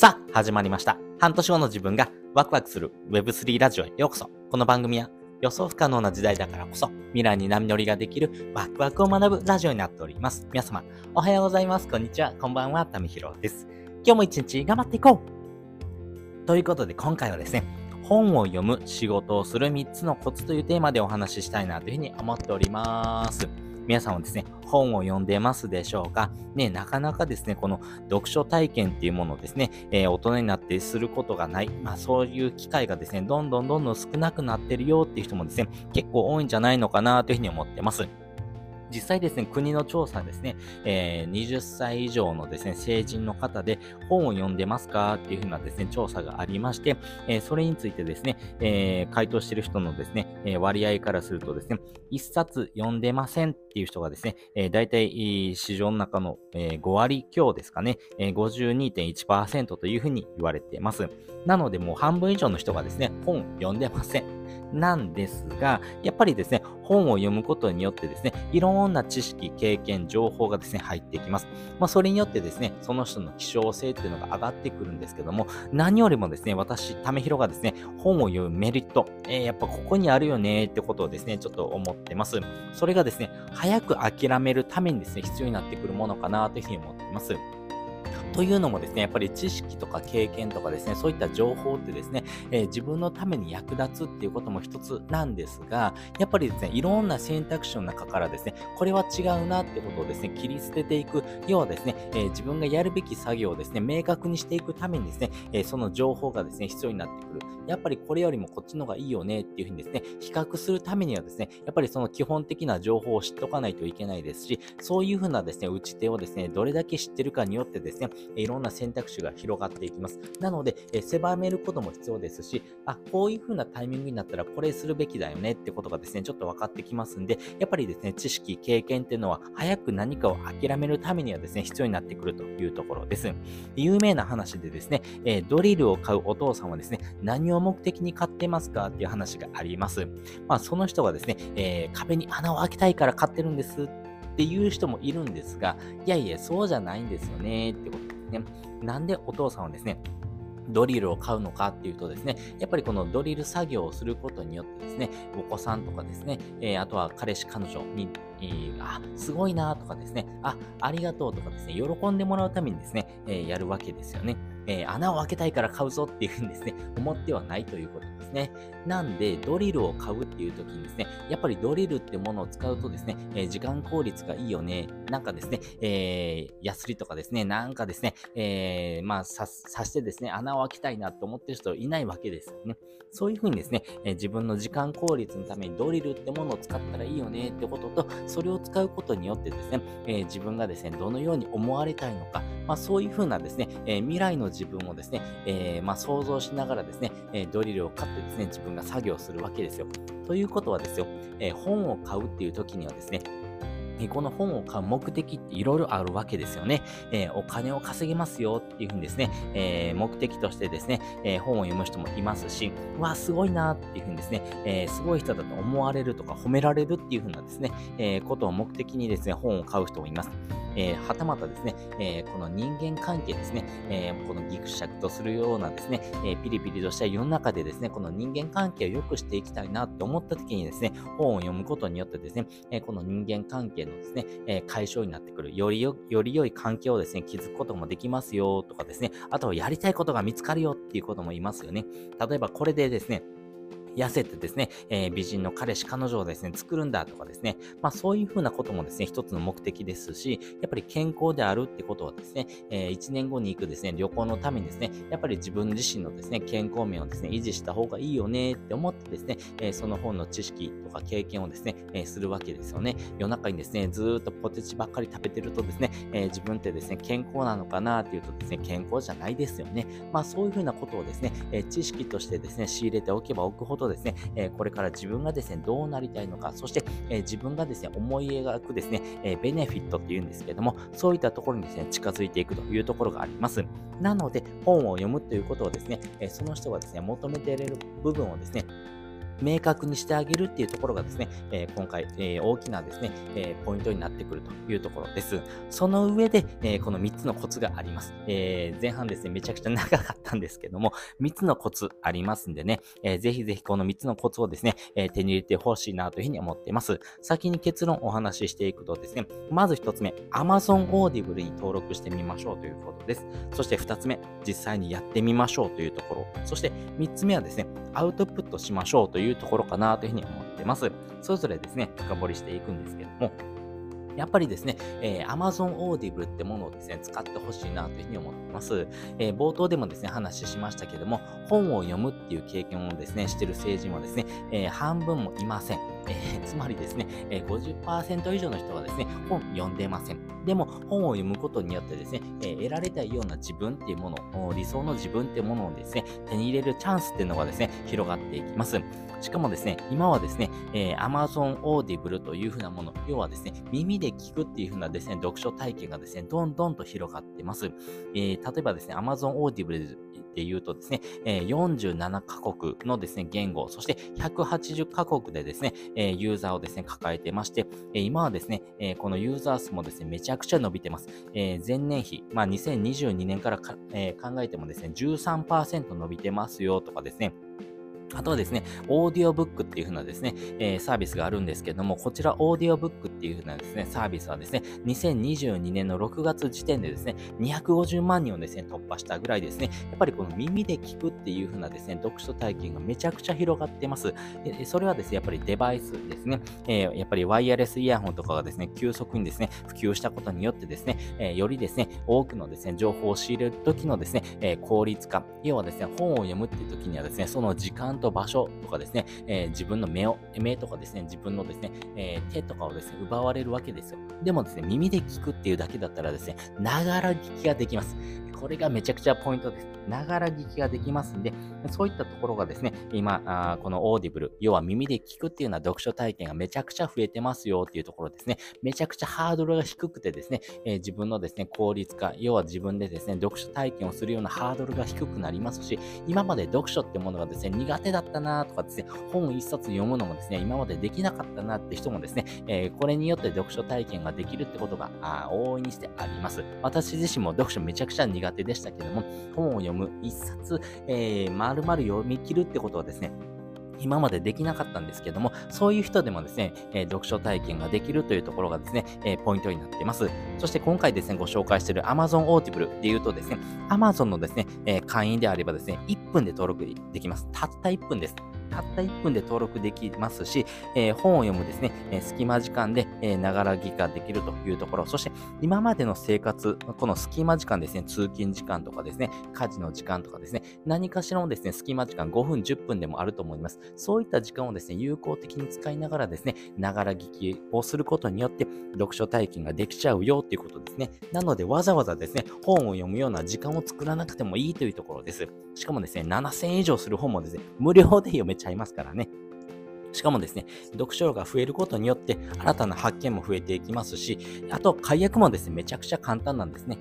さあ、始まりました。半年後の自分がワクワクする Web3 ラジオへようこそ。この番組は予想不可能な時代だからこそ未来に波乗りができるワクワクを学ぶラジオになっております。皆様、おはようございます。こんにちは。こんばんは。たみひろです。今日も一日頑張っていこうということで今回はですね、本を読む仕事をする3つのコツというテーマでお話ししたいなというふうに思っております。皆さんはですね、本を読んでますでしょうか？ね、なかなかですね、この読書体験っていうものをですね、えー、大人になってすることがない、まあそういう機会がですね、どんどんどんどん少なくなってるよっていう人もですね、結構多いんじゃないのかなというふうに思ってます。実際ですね、国の調査ですね、えー、20歳以上のですね、成人の方で本を読んでますかっていうふうなですね、調査がありまして、えー、それについてですね、えー、回答している人のですね、え割合からするとですね、1冊読んでませんっていう人がですね、えー、大体市場の中の、え5割強ですかね、えー、52.1%というふうに言われています。なのでもう半分以上の人がですね、本読んでません。なんですが、やっぱりですね、本を読むことによってですね、いろんな知識、経験、情報がですね、入ってきます。まあ、それによってですね、その人の希少性っていうのが上がってくるんですけども、何よりもですね、私、ためひろがですね、本を読むメリット、えー、やっぱここにあるよねってことをですね、ちょっと思ってます。それがですね、早く諦めるためにですね、必要になってくるものかなというふうに思っています。というのもですね、やっぱり知識とか経験とかですね、そういった情報ってですね、えー、自分のために役立つっていうことも一つなんですが、やっぱりですね、いろんな選択肢の中からですね、これは違うなってことをですね、切り捨てていく、要はですね、えー、自分がやるべき作業をですね、明確にしていくためにですね、えー、その情報がですね、必要になってくる。やっぱりこれよりもこっちの方がいいよねっていうふうにですね、比較するためにはですね、やっぱりその基本的な情報を知っておかないといけないですし、そういうふうなですね、打ち手をですね、どれだけ知ってるかによってですね、いろんな選択肢が広がっていきます。なので、え狭めることも必要ですし、あ、こういう風なタイミングになったらこれするべきだよねってことがですね、ちょっと分かってきますんで、やっぱりですね、知識、経験っていうのは早く何かを諦めるためにはですね、必要になってくるというところです。有名な話でですね、えドリルを買うお父さんはですね、何を目的に買ってますかっていう話があります。まあ、その人がですね、えー、壁に穴を開けたいから買ってるんですっていう人もいるんですが、いやいや、そうじゃないんですよねってことでね。なんでお父さんはですね、ドリルを買うのかっていうとですね、やっぱりこのドリル作業をすることによってですね、お子さんとかですね、えー、あとは彼氏、彼女に、えー、あ、すごいなとかですね、あ、ありがとうとかですね、喜んでもらうためにですね、えー、やるわけですよね。えー、穴を開けたいから買うぞっていうふうにですね、思ってはないということですね。なんで、ドリルを買うっていう時にですね、やっぱりドリルってものを使うとですね、えー、時間効率がいいよね。なんかですね、えー、ヤスリとかですね、なんかですね、えー、まあ、さ、さしてですね、穴を開けたいなと思ってる人いないわけですよね。そういうふうにですね、え、自分の時間効率のためにドリルってものを使ったらいいよねってことと、それを使うことによってですね、えー、自分がですね、どのように思われたいのか、まあ、そういうふうなですね、えー、未来の自分をですね、えー、まあ、想像しながらですね、えドリルを買ってですね、自分が作業するわけですよ。ということはですよ、え本を買うっていう時にはですね、この本を買う目的っていろいろあるわけですよね。え、お金を稼げますよっていうふうにですね、え、目的としてですね、え、本を読む人もいますし、うわ、すごいなっていうふうにですね、えすごい人だと思われるとか褒められるっていうふうなですね、えことを目的にですね、本を買う人もいます。えー、はたまたですね、えー、この人間関係ですね、えー、このギクシャクとするようなですね、えピリピリとした世の中でですね、この人間関係を良くしていきたいなって思った時にですね、本を読むことによってですね、えこの人間関係のですね、え解消になってくる、よりよ、より良い関係をですね、築くこともできますよとかですね、あとはやりたいことが見つかるよっていうこともいますよね。例えばこれでですね、痩せてですね、えー、美人の彼氏、彼女をですね、作るんだとかですね、まあそういうふうなこともですね、一つの目的ですし、やっぱり健康であるってことはですね、えー、1年後に行くですね、旅行のためにですね、やっぱり自分自身のですね、健康面をですね、維持した方がいいよねって思ってですね、えー、その本の知識とか経験をですね、えー、するわけですよね。夜中にですね、ずっとポテチばっかり食べてるとですね、え、自分ってですね、健康なのかなっていうとですね、健康じゃないですよね。まあそういうふうなことをですね、え、知識としてですね、仕入れておけばおくほどですね、え、これから自分がですね、どうなりたいのか、そして、え、自分がですね、思い描くですね、え、ベネフィットっていうんですけども、そういったところにですね、近づいていくというところがあります。なので、本を読むということをですね、えその人がですね、求めている部分をですね、明確にしてあげるっていうところがですね、えー、今回、えー、大きなですね、えー、ポイントになってくるというところです。その上で、えこの3つのコツがあります。え前半ですね、めちゃくちゃ長かったんですけども、3つのコツありますんでね、えぜひぜひこの3つのコツをですね、え手に入れてほしいなというふうに思っています。先に結論をお話ししていくとですね、まず1つ目、Amazon Audible に登録してみましょうということです。そして2つ目、実際にやってみましょうというところ。そして3つ目はですね、アウトプットしましょうというところかなというふうに思ってます。それぞれですね、深掘りしていくんですけども、やっぱりですね、えー、Amazon Audible ってものをですね、使ってほしいなというふうに思ってます。えー、冒頭でもですね、話しましたけども、本を読むっていう経験をですね、してる成人はですね、えー、半分もいません。えー、つまりですね、えー、50%以上の人がですね、本読んでません。でも、本を読むことによってですね、えー、得られたいような自分っていうもの、理想の自分っていうものをですね、手に入れるチャンスっていうのがですね、広がっていきます。しかもですね、今はですね、えー、Amazon Audible というふうなもの、要はですね、耳で聞くっていうふうなですね、読書体験がですね、どんどんと広がってます。えー、例えばですね、Amazon Audible で言うとですね、えー、47カ国のですね、言語、そして180カ国でですね、えー、ユーザーをですね、抱えてまして、えー、今はですね、えー、このユーザー数もですね、めちゃくちゃ伸びてます。えー、前年比、まあ、2022年からか、えー、考えてもですね、13%伸びてますよとかですね、あとはですね、オーディオブックっていう風なですね、えー、サービスがあるんですけども、こちらオーディオブックっていう風なですね、サービスはですね、2022年の6月時点でですね、250万人をですね、突破したぐらいですね、やっぱりこの耳で聞くっていう風なですね、読書体験がめちゃくちゃ広がってます。でそれはですね、やっぱりデバイスですね、えー、やっぱりワイヤレスイヤホンとかがですね、急速にですね、普及したことによってですね、えー、よりですね、多くのですね、情報を仕入れる時のですね、え効率化、要はですね、本を読むっていう時にはですね、その時間と場所とかですね、えー、自分の目を、目とかですね、自分のですね、えー、手とかをですね、奪われるわけですよ。でもですね、耳で聞くっていうだけだったらですね、ながら聞きができます。これがめちゃくちゃポイントです。ながら聞きができますんで、そういったところがですね、今、あこのオーディブル、要は耳で聞くっていうような読書体験がめちゃくちゃ増えてますよっていうところですね、めちゃくちゃハードルが低くてですね、えー、自分のですね、効率化、要は自分でですね、読書体験をするようなハードルが低くなりますし、今まで読書ってものがですね、苦手だったなとかですね、本一冊読むのもですね、今までできなかったなって人もですね、えー、これによって読書体験ができるってことがあ大いにしてあります。私自身も読書めちゃくちゃ苦手でしたけども、本を読む一冊、えー、丸々読み切るってことはですね、今までできなかったんですけども、そういう人でもですね、えー、読書体験ができるというところがですね、えー、ポイントになっています。そして今回ですね、ご紹介している Amazon Audible で言うとですね、Amazon のですね、えー、会員であればですね、1分で登録できます。たった1分です。たった1分で登録できますし、えー、本を読むですね、え、隙間時間でえながら聞きができるというところ、そして今までの生活、この隙間時間ですね、通勤時間とかですね、家事の時間とかですね、何かしらのですね、隙間時間5分、10分でもあると思います。そういった時間をですね、有効的に使いながらですね、ながら聞きをすることによって、読書体験ができちゃうよっていうことですね。なので、わざわざですね、本を読むような時間を作らなくてもいいというところです。しかもですね、7000円以上する本もですね、無料で読めちゃいますからね。しかもですね、読書量が増えることによって新たな発見も増えていきますし、あと解約もですね、めちゃくちゃ簡単なんですね。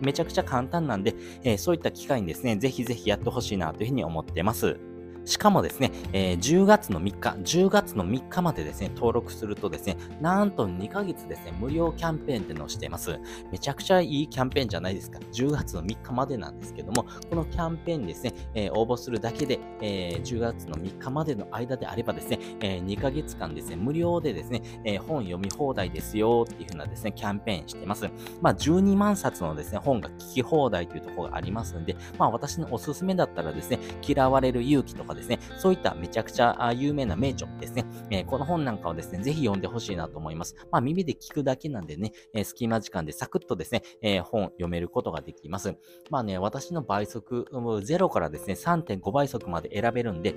めちゃくちゃ簡単なんで、えー、そういった機会にですね、ぜひぜひやってほしいなというふうに思ってます。しかもですね、えー、10月の3日、10月の3日までですね、登録するとですね、なんと2ヶ月ですね、無料キャンペーンっていうのをしています。めちゃくちゃいいキャンペーンじゃないですか。10月の3日までなんですけども、このキャンペーンですね、えー、応募するだけで、えー、10月の3日までの間であればですね、え2ヶ月間ですね、無料でですね、え本読み放題ですよっていう風なですね、キャンペーンしています。まあ、12万冊のですね、本が聞き放題というところがありますんで、まあ、私のおすすめだったらですね、嫌われる勇気とかですね、そういっためちゃくちゃ有名な名著ですね、えー、この本なんかをですね、ぜひ読んでほしいなと思います。まあ耳で聞くだけなんでね、えー、隙間時間でサクッとですね、えー、本読めることができます。まあね、私の倍速、0からですね、3.5倍速まで選べるんで、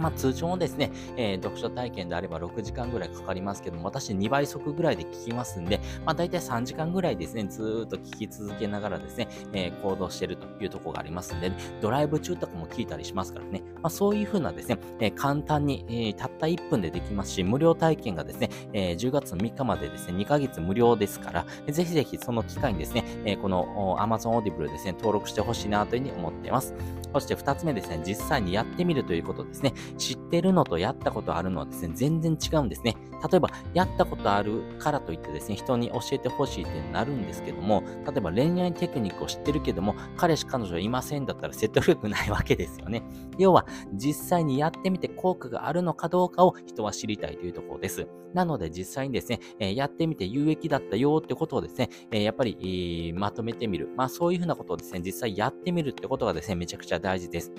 まあ、通常のですね、えー、読書体験であれば6時間ぐらいかかりますけども、私2倍速ぐらいで聞きますんで、まあ、大体3時間ぐらいですね、ずっと聞き続けながらですね、えー、行動してるというところがありますんで、ね、ドライブ中とかも聞いたりしますからね、まあ、そういう風なですね、え、簡単に、え、たった1分でできますし、無料体験がですね、え、10月3日までですね、2ヶ月無料ですから、ぜひぜひその機会にですね、え、この Amazon Audible ですね、登録してほしいなというふうに思っています。そして2つ目ですね、実際にやってみるということですね。知ってるのとやったことあるのはですね、全然違うんですね。例えば、やったことあるからといってですね、人に教えてほしいってなるんですけども、例えば恋愛テクニックを知ってるけども、彼氏彼女いませんだったら説得力ないわけですよね。要は、実際にやってみて効果があるのかどうかを人は知りたいというところです。なので、実際にですね、えやってみて有益だったよってことをですね、えやっぱり、まとめてみる。まあ、そういうふうなことをですね、実際やってみるってことがですね、めちゃくちゃ大事です。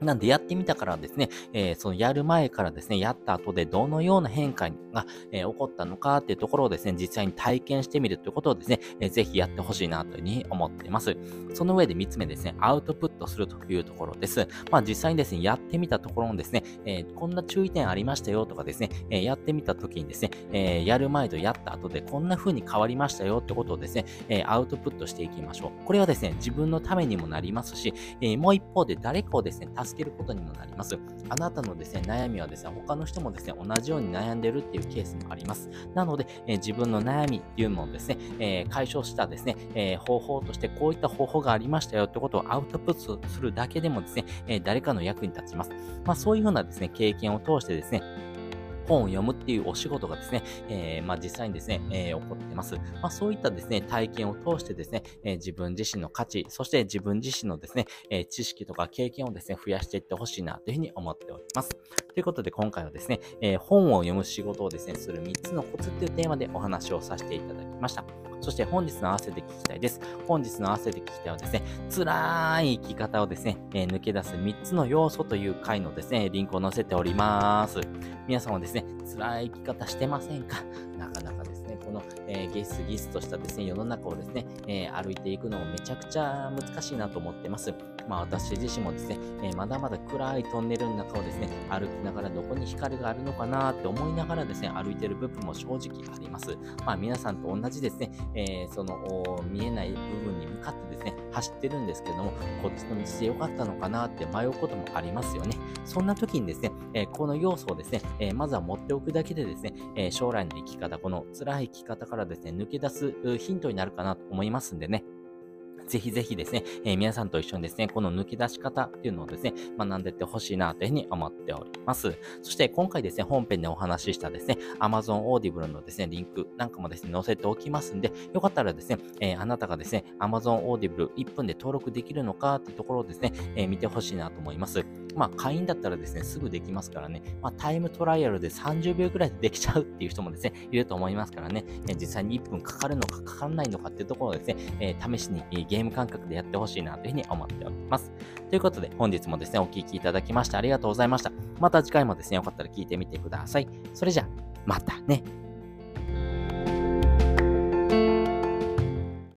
なんでやってみたからですね、えー、そのやる前からですね、やった後でどのような変化が、えー、起こったのかっていうところをですね、実際に体験してみるということをですね、えー、ぜひやってほしいなというふうに思っています。その上で3つ目ですね、アウトプットするというところです。まあ実際にですね、やってみたところのですね、えこんな注意点ありましたよとかですね、えやってみた時にですね、えやる前とやった後でこんな風に変わりましたよってことをですね、えアウトプットしていきましょう。これはですね、自分のためにもなりますし、えもう一方で誰かをですね、助けることにもなります。あなたのですね、悩みはですね、他の人もですね、同じように悩んでるっていうケースもあります。なので、えー、自分の悩みっていうのをですね、えー、解消したですね、えー、方法としてこういった方法がありましたよってことをアウトプットするだけでもですね、え誰かの役に立ちます。まあそういうふうなですね、経験を通してですね、本を読むっていうお仕事がですね、えー、まあ、実際にですね、えー、起こってます。まあ、そういったですね、体験を通してですね、えー、自分自身の価値、そして自分自身のですね、え知識とか経験をですね、増やしていってほしいなというふうに思っております。ということで、今回はですね、え本を読む仕事をですね、する3つのコツっていうテーマでお話をさせていただきました。そして本日の合わせて聞きたいです。本日の合わせて聞きたいはですね、辛い生き方をですね、えー、抜け出す3つの要素という回のですね、リンクを載せております。皆さんはですね、辛い生き方してませんか？なかなかですね、この、えー、ゲスギスとしたですね、世の中をですね、えー、歩いていくのもめちゃくちゃ難しいなと思ってます。まあ私自身もですね、えー、まだまだ暗いトンネルの中をですね、歩きながらどこに光があるのかなって思いながらですね、歩いてる部分も正直あります。まあ皆さんと同じですね、えー、その見えない部分に向かってですね、走ってるんですけども、こっちの道で良かったのかなって迷うこともありますよね。そんな時にですね、えー、この要素をですね、えまずは持っておくだけでですね、え将来の生き方、この辛い生き方からからですね、抜け出すヒントになるかなと思いますんでね、ぜひぜひですね、えー、皆さんと一緒にですね、この抜き出し方っていうのをですね、学んでいってほしいなというふうに思っております。そして今回ですね、本編でお話ししたですね、Amazon Audible のですね、リンクなんかもですね、載せておきますんで、よかったらですね、えー、あなたがですね、Amazon Audible 1分で登録できるのかっていうところをですね、えー、見てほしいなと思います。まあ、会員だったらですね、すぐできますからね、まあ、タイムトライアルで30秒くらいでできちゃうっていう人もですね、いると思いますからね、実際に1分かかるのかかからないのかっていうところをですね、え試しにゲーム感覚でやってほしいなというふうに思っております。ということで、本日もですね、お聴きいただきましてありがとうございました。また次回もですね、よかったら聞いてみてください。それじゃ、またね。